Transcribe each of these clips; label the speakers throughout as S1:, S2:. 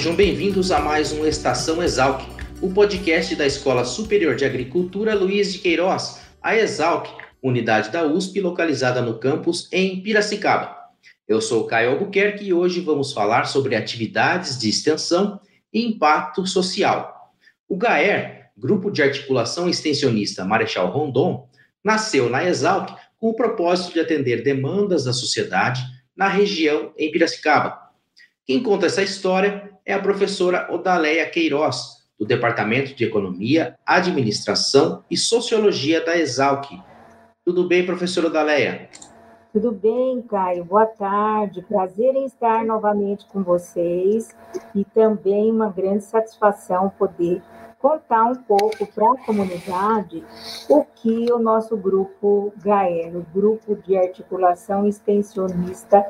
S1: Sejam bem-vindos a mais um Estação Exalc, o podcast da Escola Superior de Agricultura Luiz de Queiroz, a Exalc, unidade da USP localizada no campus em Piracicaba. Eu sou Caio Albuquerque e hoje vamos falar sobre atividades de extensão e impacto social. O GAER, Grupo de Articulação Extensionista Marechal Rondon, nasceu na Exalc com o propósito de atender demandas da sociedade na região em Piracicaba. Quem conta essa história é a professora Odaleia Queiroz, do Departamento de Economia, Administração e Sociologia da Exalc. Tudo bem, professora Odaleia?
S2: Tudo bem, Caio? Boa tarde. Prazer em estar novamente com vocês e também uma grande satisfação poder contar um pouco para a comunidade o que o nosso grupo GAER, o Grupo de Articulação Extensionista,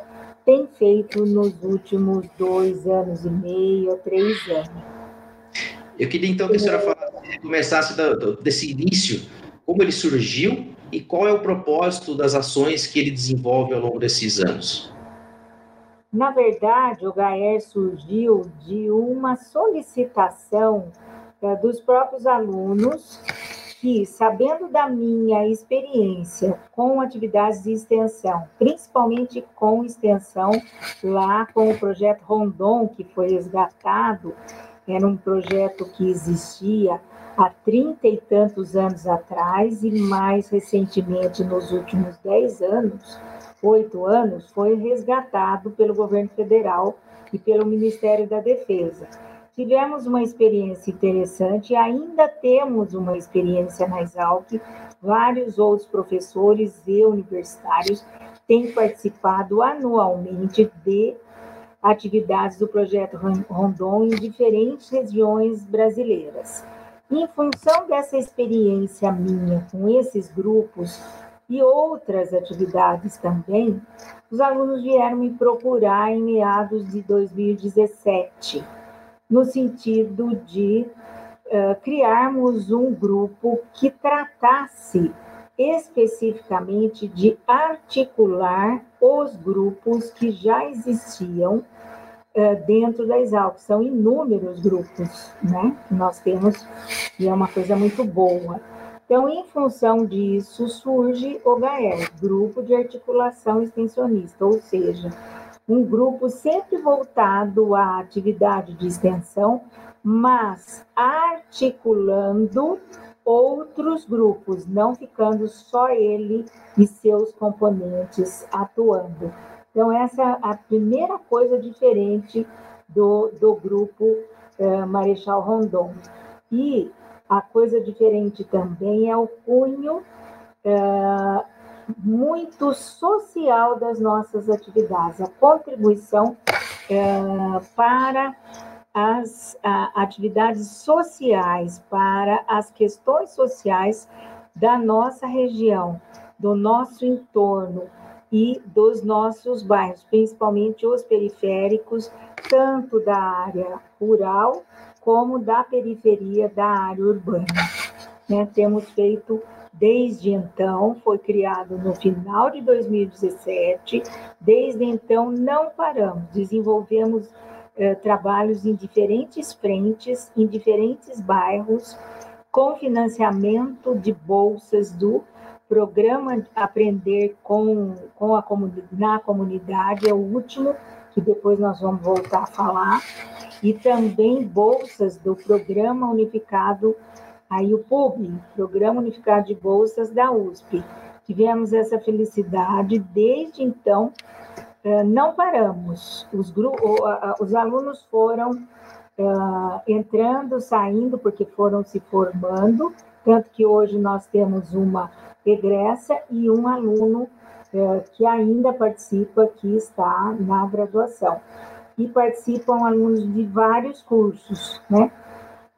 S2: tem feito nos últimos dois anos e meio, três anos.
S1: Eu queria então que a senhora falasse, começasse desse início, como ele surgiu e qual é o propósito das ações que ele desenvolve ao longo desses anos.
S2: Na verdade, o GAER surgiu de uma solicitação é, dos próprios alunos que, sabendo da minha experiência com atividades de extensão, principalmente com extensão lá com o projeto Rondon, que foi resgatado, era um projeto que existia há trinta e tantos anos atrás e mais recentemente, nos últimos dez anos, oito anos, foi resgatado pelo governo federal e pelo Ministério da Defesa. Tivemos uma experiência interessante e ainda temos uma experiência na Exalc. Vários outros professores e universitários têm participado anualmente de atividades do projeto Rondon em diferentes regiões brasileiras. Em função dessa experiência minha com esses grupos e outras atividades também, os alunos vieram me procurar em meados de 2017 no sentido de uh, criarmos um grupo que tratasse especificamente de articular os grupos que já existiam uh, dentro da Exalc. São inúmeros grupos né, que nós temos, e é uma coisa muito boa. Então, em função disso, surge o GAER, Grupo de Articulação Extensionista, ou seja, um grupo sempre voltado à atividade de extensão, mas articulando outros grupos, não ficando só ele e seus componentes atuando. Então, essa é a primeira coisa diferente do, do grupo eh, Marechal Rondon. E a coisa diferente também é o cunho eh, muito social das nossas atividades, a contribuição é, para as a, atividades sociais, para as questões sociais da nossa região, do nosso entorno e dos nossos bairros, principalmente os periféricos, tanto da área rural como da periferia da área urbana. Né? Temos feito Desde então, foi criado no final de 2017. Desde então, não paramos, desenvolvemos eh, trabalhos em diferentes frentes, em diferentes bairros, com financiamento de bolsas do programa Aprender com, com a na comunidade, é o último, que depois nós vamos voltar a falar, e também bolsas do Programa Unificado Aí o PUB, Programa Unificado de Bolsas da USP. Tivemos essa felicidade, desde então eh, não paramos. Os, os alunos foram uh, entrando, saindo, porque foram se formando, tanto que hoje nós temos uma egressa e um aluno uh, que ainda participa, que está na graduação. e participam alunos de vários cursos, né?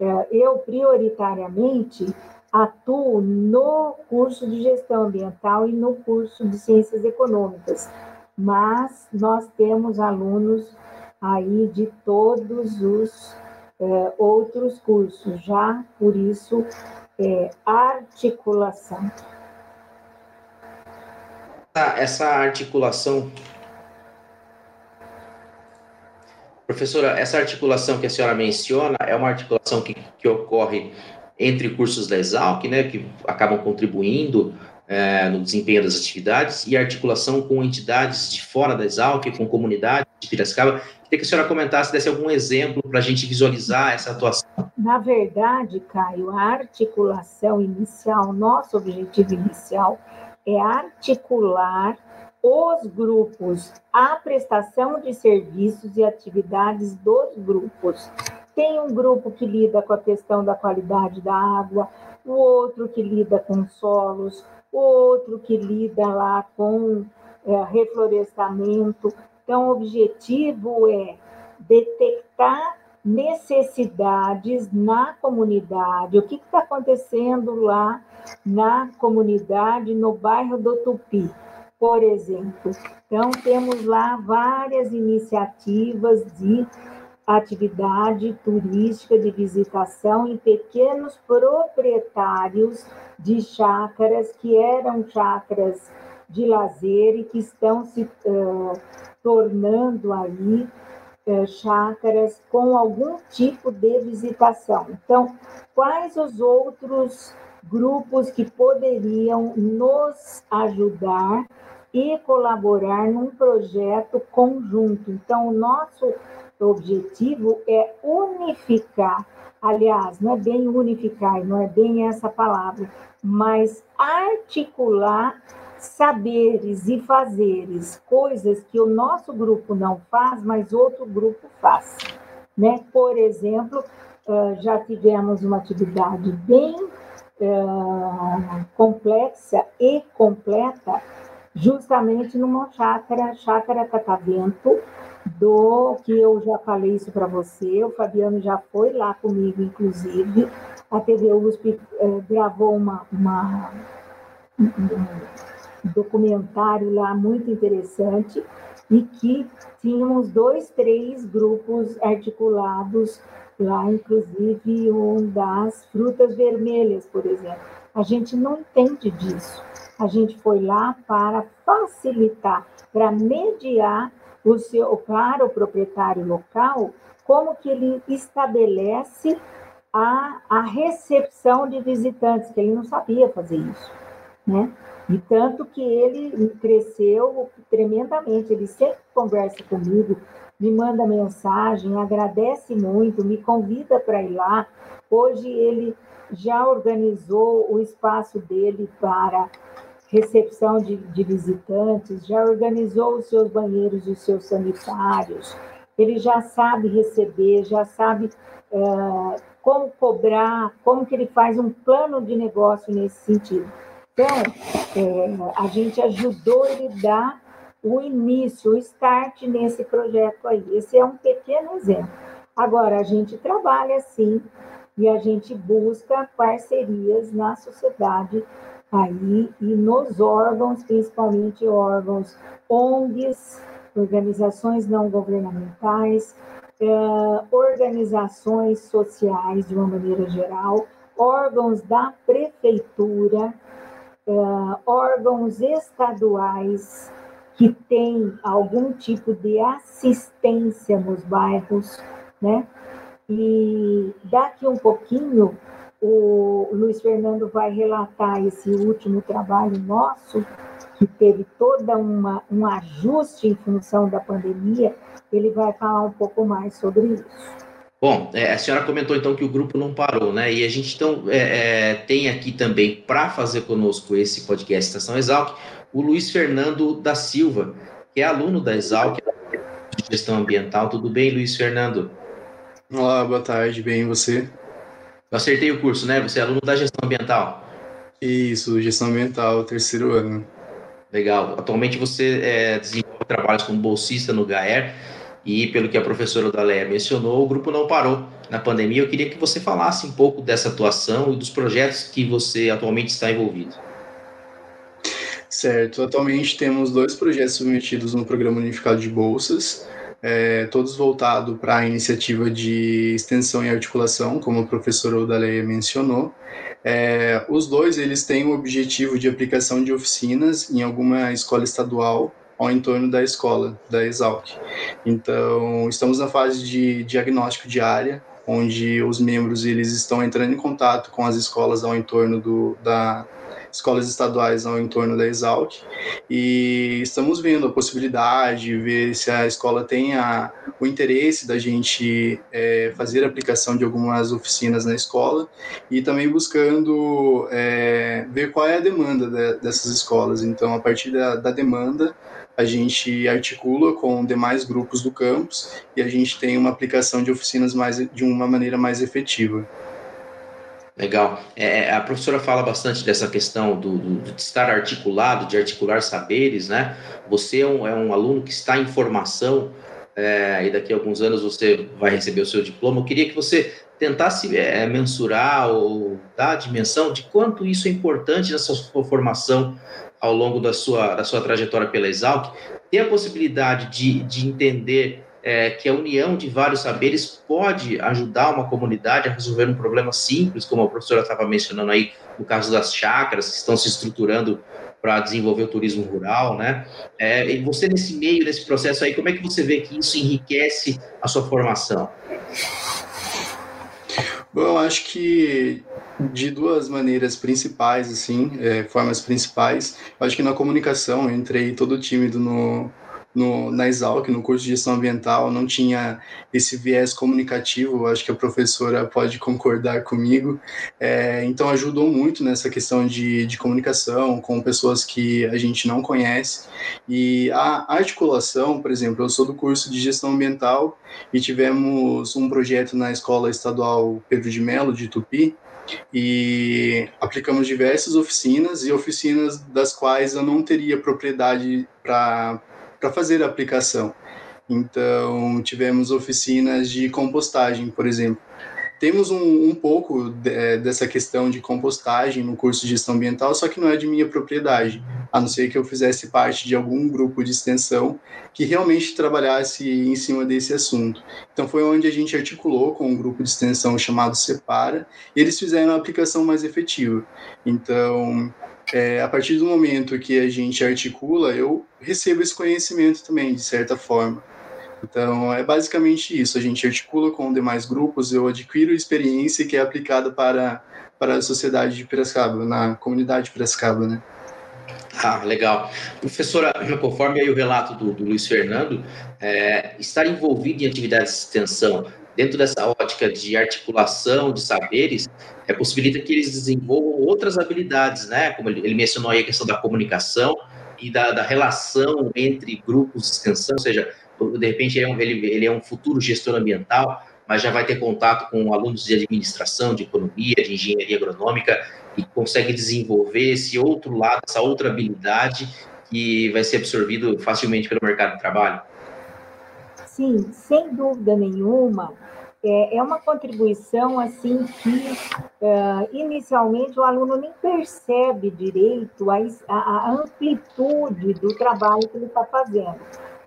S2: É, eu, prioritariamente, atuo no curso de gestão ambiental e no curso de ciências econômicas, mas nós temos alunos aí de todos os é, outros cursos, já por isso, é, articulação.
S1: Essa articulação Professora, essa articulação que a senhora menciona é uma articulação que, que ocorre entre cursos da Exalc, né, que acabam contribuindo é, no desempenho das atividades, e articulação com entidades de fora da Exalc, com comunidade de Piracicaba. Queria que a senhora comentasse, desse algum exemplo para a gente visualizar essa atuação.
S2: Na verdade, Caio, a articulação inicial, nosso objetivo inicial é articular os grupos, a prestação de serviços e atividades dos grupos. Tem um grupo que lida com a questão da qualidade da água, o outro que lida com solos, o outro que lida lá com é, reflorestamento. Então, o objetivo é detectar necessidades na comunidade, o que está acontecendo lá na comunidade, no bairro do Tupi por exemplo. Então, temos lá várias iniciativas de atividade turística de visitação em pequenos proprietários de chácaras que eram chácaras de lazer e que estão se uh, tornando aí uh, chácaras com algum tipo de visitação. Então, quais os outros grupos que poderiam nos ajudar e colaborar num projeto conjunto. Então, o nosso objetivo é unificar, aliás, não é bem unificar, não é bem essa palavra, mas articular saberes e fazeres, coisas que o nosso grupo não faz, mas outro grupo faz. Né? Por exemplo, já tivemos uma atividade bem complexa e completa justamente numa chácara, chácara Catavento, do que eu já falei isso para você, o Fabiano já foi lá comigo, inclusive, a TV USP eh, gravou uma, uma, um documentário lá muito interessante e que tínhamos dois, três grupos articulados lá, inclusive um das frutas vermelhas, por exemplo. A gente não entende disso a gente foi lá para facilitar, para mediar o seu, para o proprietário local, como que ele estabelece a, a recepção de visitantes, que ele não sabia fazer isso, né? E tanto que ele cresceu tremendamente, ele sempre conversa comigo, me manda mensagem, agradece muito, me convida para ir lá. Hoje ele já organizou o espaço dele para recepção de, de visitantes, já organizou os seus banheiros e os seus sanitários, ele já sabe receber, já sabe é, como cobrar, como que ele faz um plano de negócio nesse sentido. Então, é, a gente ajudou ele a dar o início, o start nesse projeto aí. Esse é um pequeno exemplo. Agora, a gente trabalha assim e a gente busca parcerias na sociedade aí e nos órgãos, principalmente órgãos ONGs, organizações não governamentais, eh, organizações sociais de uma maneira geral, órgãos da prefeitura, eh, órgãos estaduais que têm algum tipo de assistência nos bairros, né? E daqui um pouquinho o Luiz Fernando vai relatar esse último trabalho nosso, que teve toda uma um ajuste em função da pandemia, ele vai falar um pouco mais sobre isso.
S1: Bom, é, a senhora comentou então que o grupo não parou, né? E a gente então é, é, tem aqui também para fazer conosco esse podcast Estação Exalc o Luiz Fernando da Silva, que é aluno da Exalc de Gestão Ambiental. Tudo bem, Luiz Fernando?
S3: Olá, boa tarde, bem e você?
S1: Eu acertei o curso, né? Você é aluno da gestão ambiental.
S3: Isso, gestão ambiental, terceiro ano.
S1: Legal. Atualmente você é, desenvolve trabalhos como bolsista no GAER e pelo que a professora Daleia mencionou, o grupo não parou na pandemia. Eu queria que você falasse um pouco dessa atuação e dos projetos que você atualmente está envolvido.
S3: Certo, atualmente temos dois projetos submetidos no Programa Unificado de Bolsas, é, todos voltados para a iniciativa de extensão e articulação, como a professora Odaleia mencionou. É, os dois eles têm o objetivo de aplicação de oficinas em alguma escola estadual ao entorno da escola, da Exalc. Então, estamos na fase de diagnóstico de área, onde os membros eles estão entrando em contato com as escolas ao entorno do, da, escolas estaduais ao entorno da Exalc e estamos vendo a possibilidade, ver se a escola tem a, o interesse da gente é, fazer aplicação de algumas oficinas na escola e também buscando é, ver qual é a demanda de, dessas escolas. Então, a partir da, da demanda, a gente articula com demais grupos do campus e a gente tem uma aplicação de oficinas mais de uma maneira mais efetiva.
S1: Legal. É, é, a professora fala bastante dessa questão do, do, de estar articulado, de articular saberes, né? Você é um, é um aluno que está em formação é, e daqui a alguns anos você vai receber o seu diploma. Eu queria que você tentasse é, mensurar ou dar a dimensão de quanto isso é importante nessa sua formação ao longo da sua, da sua trajetória pela Exalc, ter a possibilidade de, de entender é, que a união de vários saberes pode ajudar uma comunidade a resolver um problema simples, como a professora estava mencionando aí, no caso das chácaras, que estão se estruturando para desenvolver o turismo rural, né? É, e você, nesse meio, nesse processo aí, como é que você vê que isso enriquece a sua formação?
S3: Bom, eu acho que de duas maneiras principais, assim, é, formas principais. Eu acho que na comunicação, eu entrei todo tímido no, no, na Exalc, no curso de gestão ambiental, não tinha esse viés comunicativo, acho que a professora pode concordar comigo. É, então, ajudou muito nessa questão de, de comunicação com pessoas que a gente não conhece. E a articulação, por exemplo, eu sou do curso de gestão ambiental e tivemos um projeto na Escola Estadual Pedro de Melo, de Tupi, e aplicamos diversas oficinas e oficinas das quais eu não teria propriedade para para fazer a aplicação. Então, tivemos oficinas de compostagem, por exemplo. Temos um, um pouco de, é, dessa questão de compostagem no curso de gestão ambiental, só que não é de minha propriedade, a não ser que eu fizesse parte de algum grupo de extensão que realmente trabalhasse em cima desse assunto. Então, foi onde a gente articulou com um grupo de extensão chamado Separa, e eles fizeram a aplicação mais efetiva. Então, é, a partir do momento que a gente articula, eu recebo esse conhecimento também, de certa forma. Então, é basicamente isso. A gente articula com demais grupos, eu adquiro experiência que é aplicada para, para a sociedade de Piracicaba, na comunidade de Piracicaba, né?
S1: Ah, legal. Professora, conforme aí o relato do, do Luiz Fernando, é, estar envolvido em atividades de extensão dentro dessa ótica de articulação de saberes, é, possibilita que eles desenvolvam outras habilidades, né? Como ele, mencionou aí a questão da comunicação e da, da, relação entre grupos de extensão, ou seja, de repente ele é, um, ele, ele é um futuro gestor ambiental, mas já vai ter contato com alunos de administração, de economia, de engenharia agronômica e consegue desenvolver esse outro lado, essa outra habilidade que vai ser absorvido facilmente pelo mercado de trabalho.
S2: Sim, sem dúvida nenhuma, é, é uma contribuição assim que uh, inicialmente o aluno nem percebe direito a, a, amplitude do trabalho que ele está fazendo.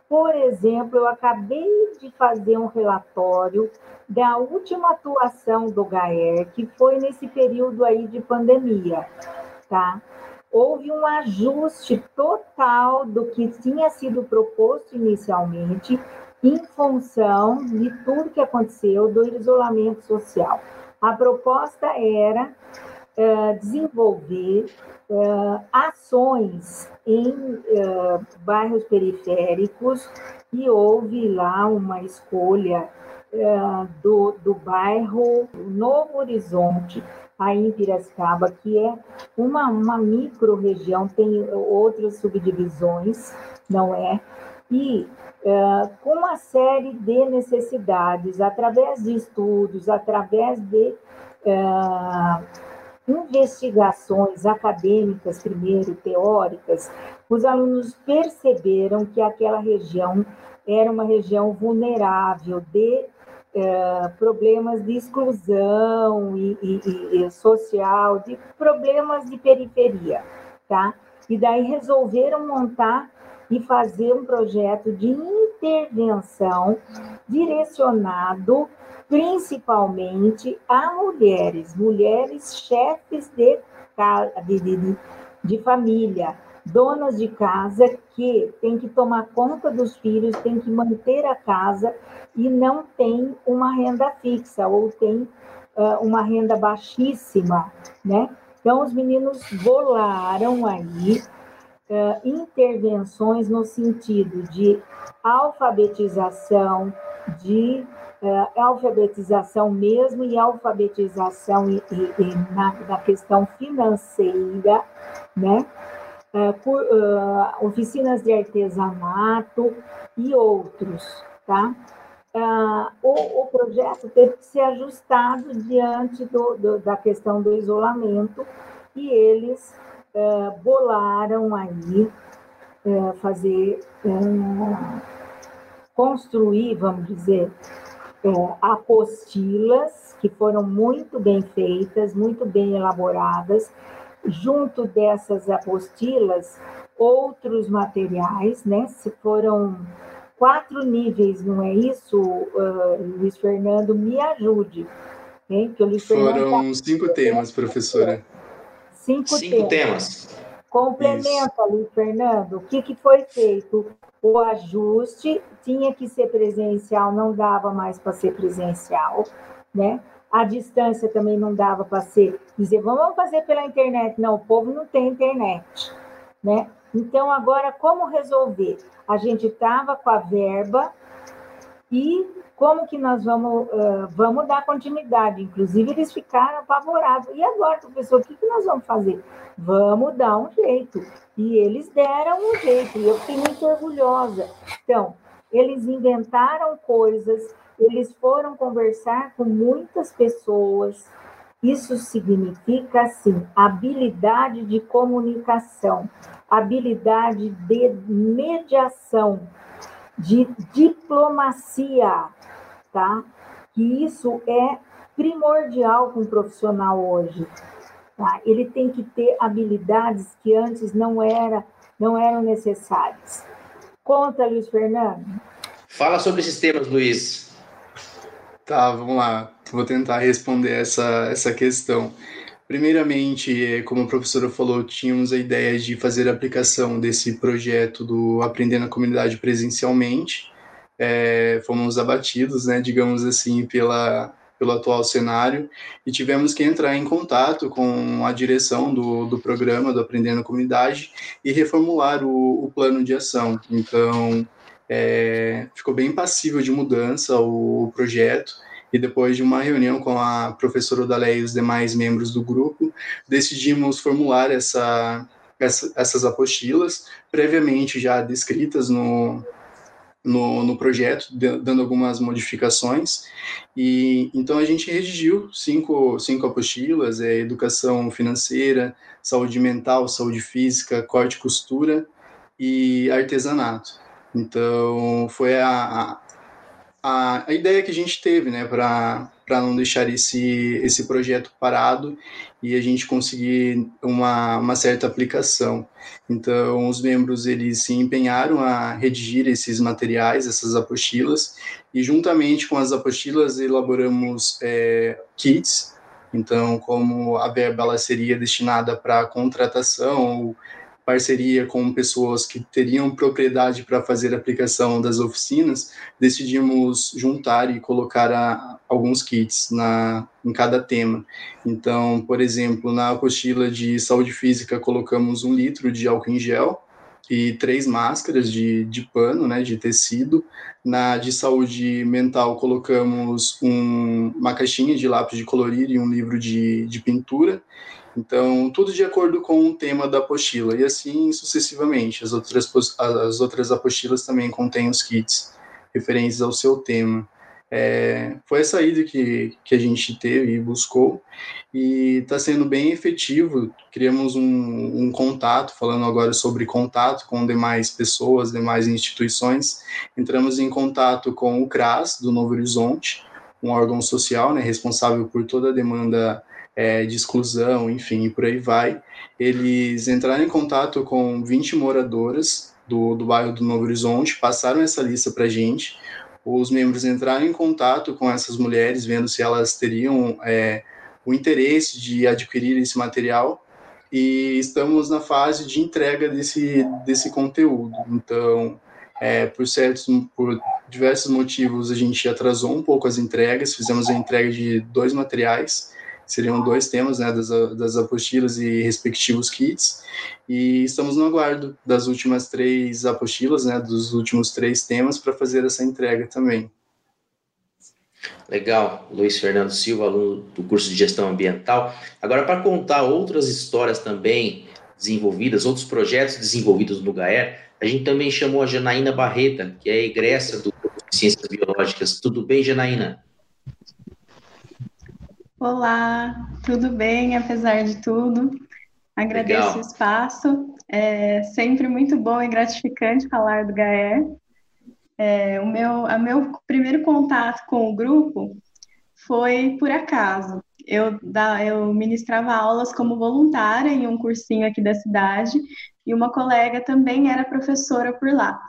S2: Por exemplo, eu acabei de fazer um relatório da última atuação do GAER, que foi nesse período aí de pandemia, tá? Houve um ajuste total do que tinha sido proposto inicialmente em função de tudo que aconteceu do isolamento social. A proposta era uh, desenvolver uh, ações em uh, bairros periféricos e houve lá uma escolha do, do bairro Novo Horizonte, aí em Piracicaba, que é uma, uma micro-região, tem outras subdivisões, não é? E com uma série de necessidades, através de estudos, através de é, investigações acadêmicas, primeiro, teóricas, os alunos perceberam que aquela região era uma região vulnerável de eh, problemas de exclusão e, e, e, social, de problemas de periferia, tá? E daí resolveram montar e fazer um projeto de intervenção direcionado principalmente a mulheres, mulheres chefes de, de, de, de família, donas de casa que tem que tomar conta dos filhos, tem que manter a casa e não tem uma renda fixa ou tem uh, uma renda baixíssima, né? Então os meninos bolaram aí uh, intervenções no sentido de alfabetização, de uh, alfabetização mesmo e alfabetização e, e, e na, na, questão financeira, né? Uh, por, uh, oficinas de artesanato e outros, tá? o, o, projeto teve que ser ajustado diante do, do, da questão do isolamento e eles bolaram aí fazer construir, vamos dizer, é, apostilas que foram muito bem feitas, muito bem elaboradas. Junto dessas apostilas, outros materiais, né? Se foram quatro níveis, não é isso, uh, Luiz Fernando? Me ajude.
S3: Hein? Que o Luiz foram Fernando tá... cinco temas, professora.
S2: Cinco, cinco temas. temas. Complementa, isso. Luiz Fernando, o que, que foi feito? o ajuste tinha que ser presencial, não dava mais para ser presencial, né? A distância também não dava para ser dizer, vamos fazer pela internet. Não, o povo não tem internet, né? Então, agora, como resolver? A gente estava com a verba e como que nós vamos, uh, vamos dar continuidade? Inclusive, eles ficaram apavorados. E agora, professor, o que, que nós vamos fazer? Vamos dar um jeito. E eles deram um jeito, e eu fiquei muito orgulhosa. Então, eles inventaram coisas, eles foram conversar com muitas pessoas. Isso significa, assim, habilidade de comunicação, habilidade de mediação, de diplomacia, tá? Que isso é primordial para um profissional hoje. Tá? Ele tem que ter habilidades que antes não, era, não eram necessárias. Conta, Luiz Fernando.
S1: Fala sobre esses temas, Luiz.
S3: Tá, vamos lá. Vou tentar responder essa, essa questão. Primeiramente, como a professora falou, tínhamos a ideia de fazer a aplicação desse projeto do Aprender na Comunidade presencialmente. É, fomos abatidos, né, digamos assim, pela, pelo atual cenário e tivemos que entrar em contato com a direção do, do programa do Aprendendo na Comunidade e reformular o, o plano de ação. Então, é, ficou bem passível de mudança o, o, projeto e depois de uma reunião com a professora Odaléia e os demais membros do grupo, decidimos formular essa, essa, essas apostilas previamente já descritas no, no, no projeto, dando algumas modificações. E então a gente redigiu cinco, cinco apostilas: é, educação financeira, saúde mental, saúde física, corte e costura e artesanato. Então foi a, a, a ideia que a gente teve, né, para não deixar esse, esse projeto parado e a gente conseguir uma, uma certa aplicação. Então, os membros eles se empenharam a redigir esses materiais, essas apostilas, e juntamente com as apostilas elaboramos é, kits. Então, como a verba ela seria destinada para contratação ou parceria com pessoas que teriam propriedade para fazer a aplicação das oficinas, decidimos juntar e colocar a, alguns kits na, em cada tema. Então, por exemplo, na apostila de saúde física, colocamos um litro de álcool em gel e três máscaras de, de pano, né, de tecido. Na de saúde mental, colocamos um, uma caixinha de lápis de colorir e um livro de, de pintura. Então, tudo de acordo com o tema da apostila, e assim sucessivamente. As outras, as outras apostilas também contêm os kits referentes ao seu tema. é, foi essa ida que, que a gente teve e buscou, e está sendo bem efetivo. Criamos um, um, contato, falando agora sobre contato com demais pessoas, demais instituições. Entramos em contato com o CRAS, do Novo Horizonte, um órgão social né, responsável por toda a demanda é, de exclusão, enfim, e por aí vai. Eles entraram em contato com 20 moradoras do, do bairro do Novo Horizonte, passaram essa lista para a gente. Os membros entraram em contato com essas mulheres, vendo se elas teriam é, o interesse de adquirir esse material e estamos na fase de entrega desse, desse conteúdo. Então, é, por certos, por diversos motivos, a gente atrasou um pouco as entregas, fizemos a entrega de dois materiais, seriam dois temas né, das, das apostilas e respectivos kits, e estamos no aguardo das últimas três apostilas, né, dos últimos três temas, para fazer essa entrega também.
S1: Legal, Luiz Fernando Silva, aluno do curso de gestão ambiental. Agora, para contar outras histórias também desenvolvidas, outros projetos desenvolvidos no GAER, a gente também chamou a Janaína Barreta, que é egressa do curso de Ciências Biológicas. Tudo bem, Janaína?
S4: Olá, tudo bem, apesar de tudo. Agradeço Legal. o espaço. É sempre muito bom e gratificante falar do GAER. É, o meu, a meu primeiro contato com o grupo foi por acaso. Eu, da, eu ministrava aulas como voluntária em um cursinho aqui da cidade e uma colega também era professora por lá.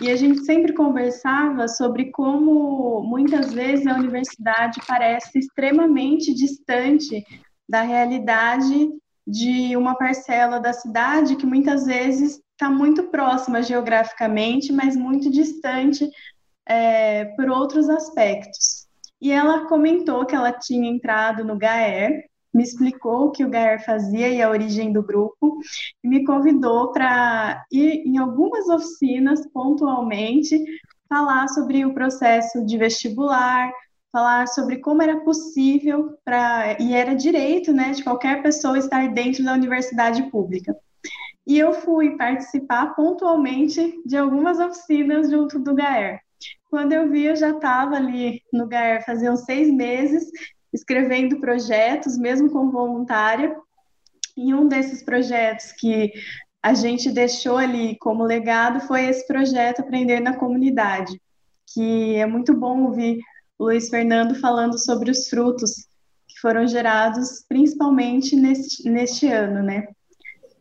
S4: E a gente sempre conversava sobre como muitas vezes a universidade parece extremamente distante da realidade de uma parcela da cidade que muitas vezes está muito próxima geograficamente, mas muito distante é, por outros aspectos. E ela comentou que ela tinha entrado no GAER, me explicou o que o GAER fazia e a origem do grupo, e me convidou para ir em algumas oficinas pontualmente falar sobre o processo de vestibular, falar sobre como era possível para e era direito, né, de qualquer pessoa estar dentro da universidade pública. E eu fui participar pontualmente de algumas oficinas junto do GAER. Quando eu vi, eu já estava ali no GAER fazia uns seis meses, escrevendo projetos, mesmo como voluntária. E um desses projetos que a gente deixou ali como legado foi esse projeto Aprender na Comunidade, que é muito bom ouvir o Luiz Fernando falando sobre os frutos que foram gerados principalmente neste, neste ano, né?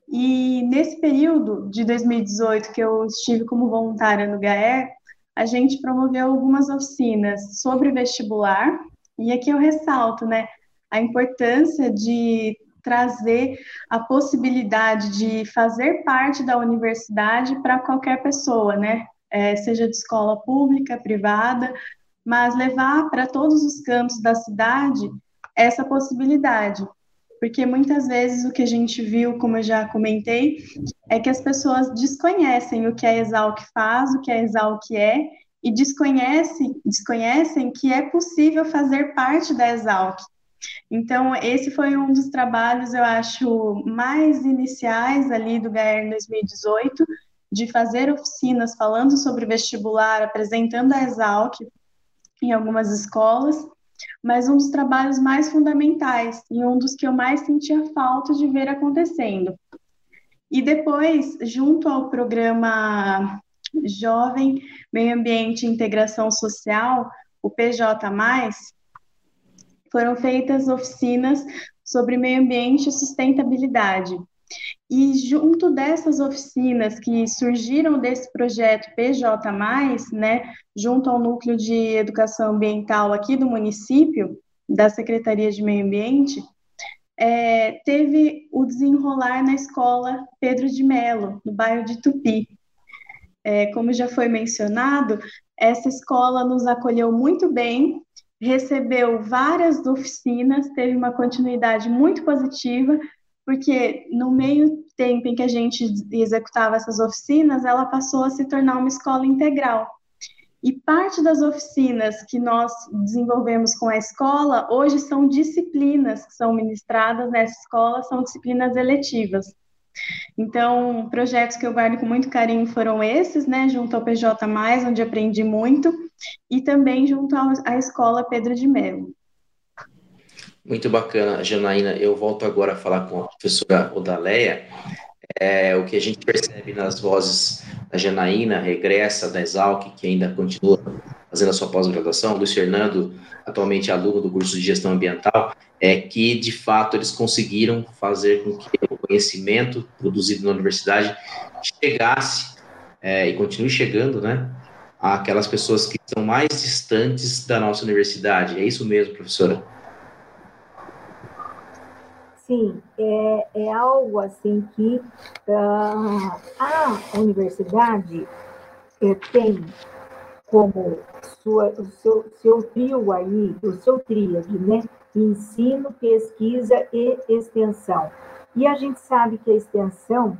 S4: E nesse período de 2018 que eu estive como voluntária no GAER, a gente promoveu algumas oficinas sobre vestibular, e aqui eu ressalto, né, a importância de trazer a possibilidade de fazer parte da universidade para qualquer pessoa, né, é, seja de escola pública, privada, mas levar para todos os cantos da cidade essa possibilidade. Porque muitas vezes o que a gente viu, como eu já comentei, é que as pessoas desconhecem o que a Exalc faz, o que a Exalc é, e desconhecem, desconhecem que é possível fazer parte da Exalc. Então, esse foi um dos trabalhos, eu acho, mais iniciais ali do GAER 2018, de fazer oficinas falando sobre vestibular, apresentando a Exalc em algumas escolas, mas um dos trabalhos mais fundamentais e um dos que eu mais sentia falta de ver acontecendo. E depois, junto ao programa Jovem Meio Ambiente e Integração Social, o PJ+, foram feitas oficinas sobre meio ambiente e sustentabilidade. E junto dessas oficinas que surgiram desse projeto PJ+, né, junto ao núcleo de educação ambiental aqui do município, da Secretaria de Meio Ambiente, é, teve o desenrolar na escola Pedro de Melo, no bairro de Tupi. É, como já foi mencionado, essa escola nos acolheu muito bem, recebeu várias oficinas, teve uma continuidade muito positiva, porque no meio tempo em que a gente executava essas oficinas, ela passou a se tornar uma escola integral. E parte das oficinas que nós desenvolvemos com a escola hoje são disciplinas que são ministradas nessa escola, são disciplinas eletivas. Então, projetos que eu guardo com muito carinho foram esses, né, junto ao PJ+, onde aprendi muito, e também junto à Escola Pedro de Mello.
S1: Muito bacana, Janaína. Eu volto agora a falar com a professora Odaleia. É, o que a gente percebe nas vozes da Janaína, regressa da Exalc, que ainda continua fazendo a sua pós-graduação, Luiz Fernando, atualmente aluno do curso de gestão ambiental, é que de fato eles conseguiram fazer com que o conhecimento produzido na universidade chegasse é, e continue chegando, né, àquelas pessoas que estão mais distantes da nossa universidade. É isso mesmo, professora?
S2: Sim, é, é algo assim que uh, a universidade é, tem como sua, o seu, seu trio aí, o seu tríade, né? Ensino, pesquisa e extensão. E a gente sabe que a extensão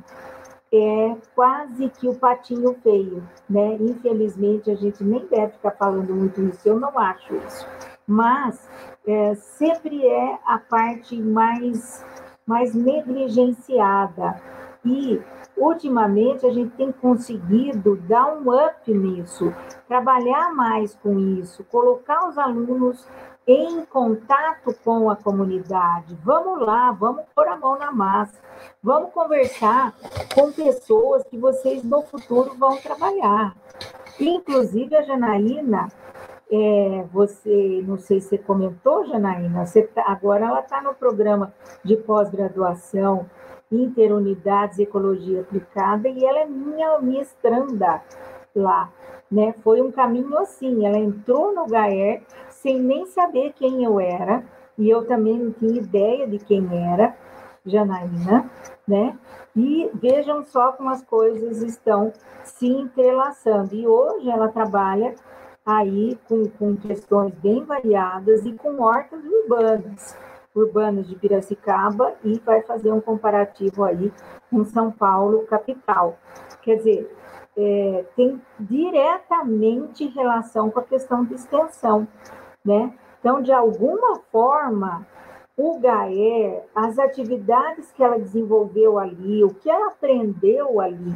S2: é quase que o patinho feio, né? Infelizmente, a gente nem deve ficar falando muito isso, eu não acho isso mas é, sempre é a parte mais, mais negligenciada. E, ultimamente, a gente tem conseguido dar um up nisso, trabalhar mais com isso, colocar os alunos em contato com a comunidade. Vamos lá, vamos pôr a mão na massa, vamos conversar com pessoas que vocês no futuro vão trabalhar. Inclusive, a Janaína é, você, não sei se você comentou, Janaína, você tá, agora ela está no programa de pós-graduação Interunidades Ecologia Aplicada e ela é minha mestranda lá. Né? Foi um caminho assim, ela entrou no GAER sem nem saber quem eu era, e eu também não tinha ideia de quem era, Janaína, né? E vejam só como as coisas estão se entrelaçando. E hoje ela trabalha aí com, com questões bem variadas e com hortas urbanas, urbanas de Piracicaba, e vai fazer um comparativo aí com São Paulo, capital. Quer dizer, é, tem diretamente relação com a questão de extensão, né? Então, de alguma forma, o GAER, as atividades que ela desenvolveu ali, o que ela aprendeu ali,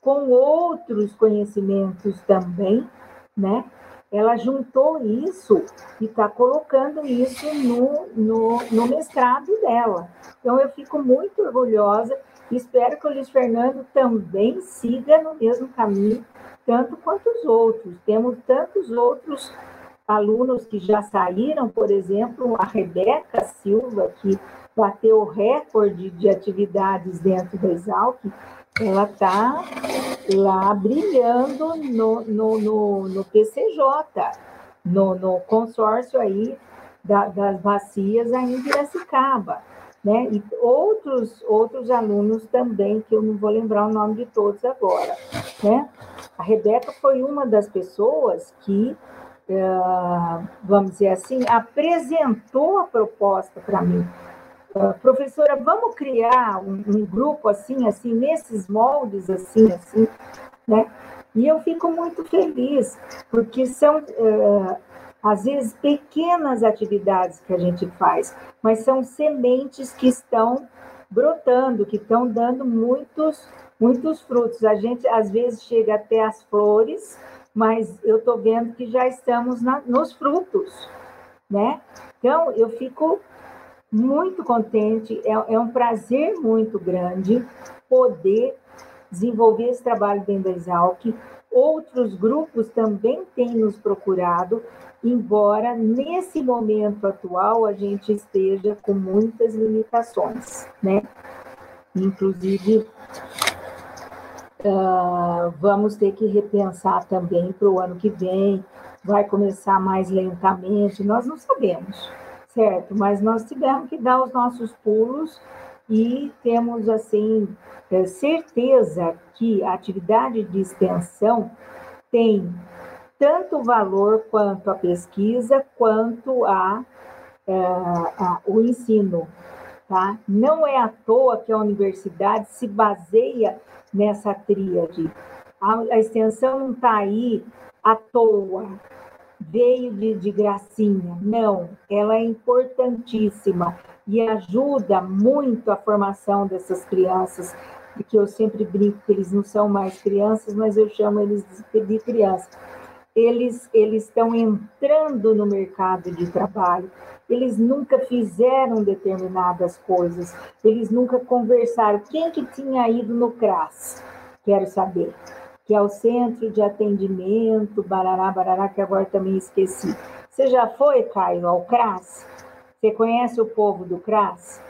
S2: com outros conhecimentos também, né? Ela juntou isso e está colocando isso no, no, no, mestrado dela. Então, eu fico muito orgulhosa e espero que o Luiz Fernando também siga no mesmo caminho, tanto quanto os outros. Temos tantos outros alunos que já saíram, por exemplo, a Rebeca Silva, que bateu o recorde de atividades dentro da Exalc, ela está lá brilhando no, no, no, no PCJ, no, no consórcio aí da, das bacias aí em Piracicaba. Né? E outros, outros alunos também, que eu não vou lembrar o nome de todos agora. Né? A Rebeca foi uma das pessoas que, uh, vamos dizer assim, apresentou a proposta para mim. Professora, vamos criar um, um, grupo assim, assim, nesses moldes, assim, assim, né? E eu fico muito feliz, porque são, uh, às vezes, pequenas atividades que a gente faz, mas são sementes que estão brotando, que estão dando muitos, muitos frutos. A gente, às vezes, chega até as flores, mas eu estou vendo que já estamos na, nos frutos, né? Então, eu fico muito contente, é, é um prazer muito grande poder desenvolver esse trabalho dentro da Exalc. Outros grupos também têm nos procurado, embora nesse momento atual a gente esteja com muitas limitações, né? Inclusive, uh, vamos ter que repensar também para o ano que vem, vai começar mais lentamente, nós não sabemos certo? Mas nós tivemos que dar os nossos pulos e temos, assim, é, certeza que a atividade de extensão tem tanto valor quanto a pesquisa, quanto a, é, a, o ensino. Tá? Não é à toa que a universidade se baseia nessa tríade. A, a extensão não está aí à toa, veio de, de gracinha. Não, ela é importantíssima. e ajuda muito a formação dessas crianças, porque eu sempre brinco que eles não são mais crianças, mas eu chamo eles de criança. Eles eles estão entrando no mercado de trabalho. Eles nunca fizeram determinadas coisas. Eles nunca conversaram. Quem que tinha ido no CRAS? Quero saber. Que é o Centro de Atendimento, Barará, Barará, que agora também esqueci. Você já foi, Caio, ao CRAS? Você conhece o povo do CRAS?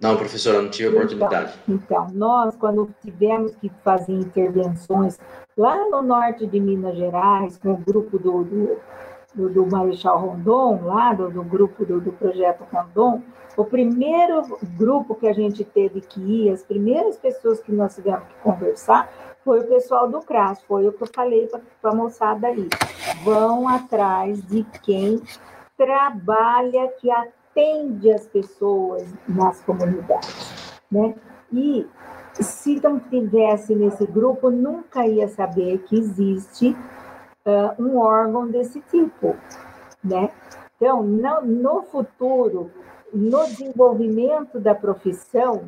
S1: Não, professora, não tive então, oportunidade.
S2: Então, nós, quando tivemos que fazer intervenções lá no norte de Minas Gerais, com o grupo do, do, do, do Marechal Rondon, lá do, do grupo do, do projeto Rondon, o primeiro grupo que a gente teve que ir, as primeiras pessoas que nós tivemos que conversar, foi o pessoal do CRAS, foi o que eu falei para a moçada aí. Vão atrás de quem trabalha, que atende as pessoas nas comunidades, né? E se não tivesse nesse grupo, nunca ia saber que existe uh, um órgão desse tipo, né? Então, no, no futuro, no desenvolvimento da profissão,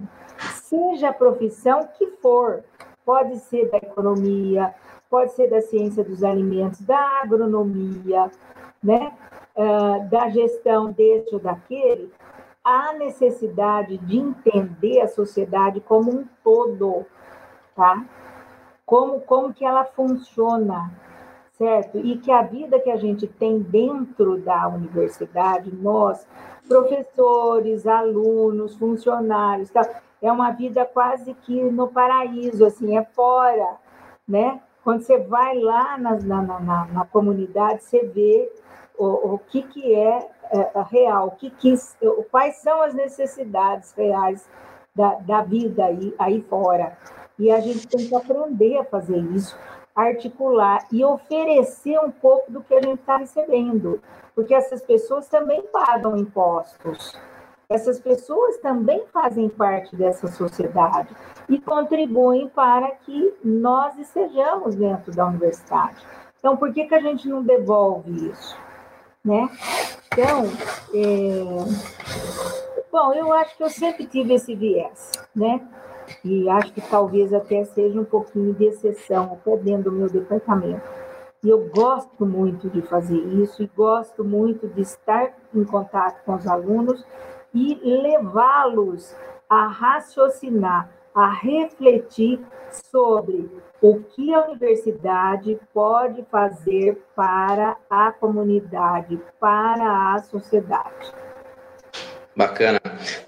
S2: seja a profissão que for, pode ser da economia, pode ser da ciência dos alimentos, da agronomia, né? uh, da gestão deste ou daquele, há necessidade de entender a sociedade como um todo, tá? Como, como que ela funciona, certo? E que a vida que a gente tem dentro da universidade, nós, professores, alunos, funcionários, tá? é uma vida quase que no paraíso, assim, é fora, né? Quando você vai lá na, na, na, na comunidade, você vê o, o que, que é, é real, o que, que, quais são as necessidades reais da, da vida aí, aí fora. E a gente tem que aprender a fazer isso, articular e oferecer um pouco do que a gente está recebendo, porque essas pessoas também pagam impostos. Essas pessoas também fazem parte dessa sociedade e contribuem para que nós estejamos dentro da universidade. Então, por que, que a gente não devolve isso? né? Então, é... bom, eu acho que eu sempre tive esse viés, né? E acho que talvez até seja um pouquinho de exceção, até dentro do meu departamento. E eu gosto muito de fazer isso e gosto muito de estar em contato com os alunos e levá-los a raciocinar, a refletir sobre o que a universidade pode fazer para a comunidade, para a sociedade.
S1: Bacana.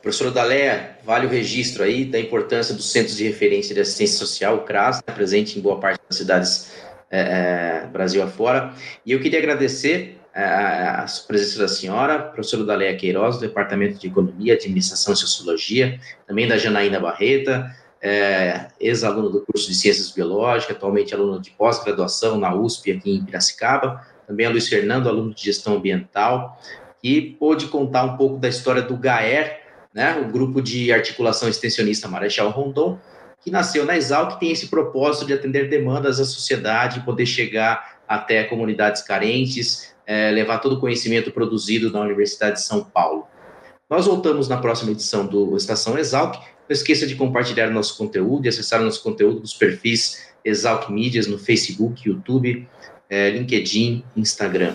S1: Professora Daléa, vale o registro aí da importância dos centros de referência de assistência social, o CRAS, né, presente em boa parte das cidades é, é, Brasil afora. E eu queria agradecer é, a, presença da senhora, professora Daléa Queiroz, do Departamento de Economia, Administração e Sociologia, também da Janaína Barreta, é, ex-aluno do curso de Ciências Biológicas, atualmente aluno de pós-graduação na USP aqui em Piracicaba, também a Luiz Fernando, aluno de Gestão Ambiental, que pôde contar um pouco da história do GAER, né, o grupo de articulação extensionista Marechal Rondon, que nasceu na Exal, que tem esse propósito de atender demandas da sociedade, poder chegar até comunidades carentes, é, levar todo o conhecimento produzido na Universidade de São Paulo. Nós voltamos na próxima edição do Estação Exalc não esqueça de compartilhar nosso conteúdo e acessar nosso conteúdo nos perfis Exalc Mídias no Facebook, YouTube, é, LinkedIn, Instagram.